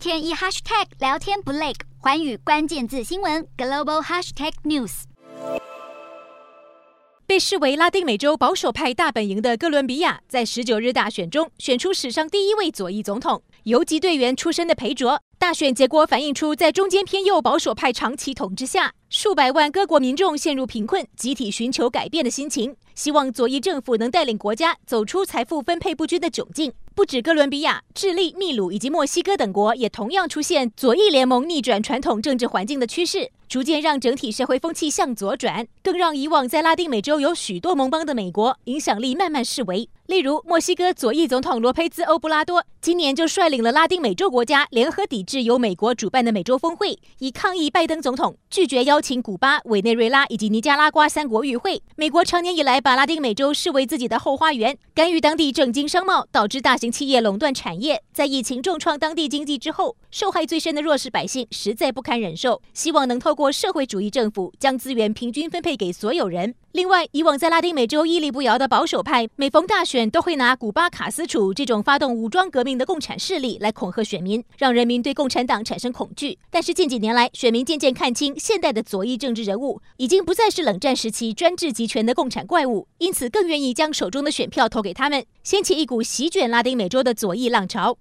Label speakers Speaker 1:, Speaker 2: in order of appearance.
Speaker 1: 天一 hashtag 聊天不累，环宇关键字新闻 global hashtag news。
Speaker 2: 被视为拉丁美洲保守派大本营的哥伦比亚，在十九日大选中选出史上第一位左翼总统，游击队员出身的裴卓。大选结果反映出，在中间偏右保守派长期统治下，数百万各国民众陷入贫困，集体寻求改变的心情，希望左翼政府能带领国家走出财富分配不均的窘境。不止哥伦比亚、智利、秘鲁以及墨西哥等国，也同样出现左翼联盟逆转传统政治环境的趋势。逐渐让整体社会风气向左转，更让以往在拉丁美洲有许多盟邦的美国影响力慢慢式微。例如，墨西哥左翼总统罗佩兹·欧布拉多今年就率领了拉丁美洲国家联合抵制是由美国主办的美洲峰会，以抗议拜登总统拒绝邀请古巴、委内瑞拉以及尼加拉瓜三国与会。美国长年以来把拉丁美洲视为自己的后花园，干预当地政经商贸，导致大型企业垄断产业。在疫情重创当地经济之后，受害最深的弱势百姓实在不堪忍受，希望能透。过社会主义政府将资源平均分配给所有人。另外，以往在拉丁美洲屹立不摇的保守派，每逢大选都会拿古巴卡斯楚这种发动武装革命的共产势力来恐吓选民，让人民对共产党产生恐惧。但是近几年来，选民渐渐看清现代的左翼政治人物已经不再是冷战时期专制集权的共产怪物，因此更愿意将手中的选票投给他们，掀起一股席卷拉丁美洲的左翼浪潮。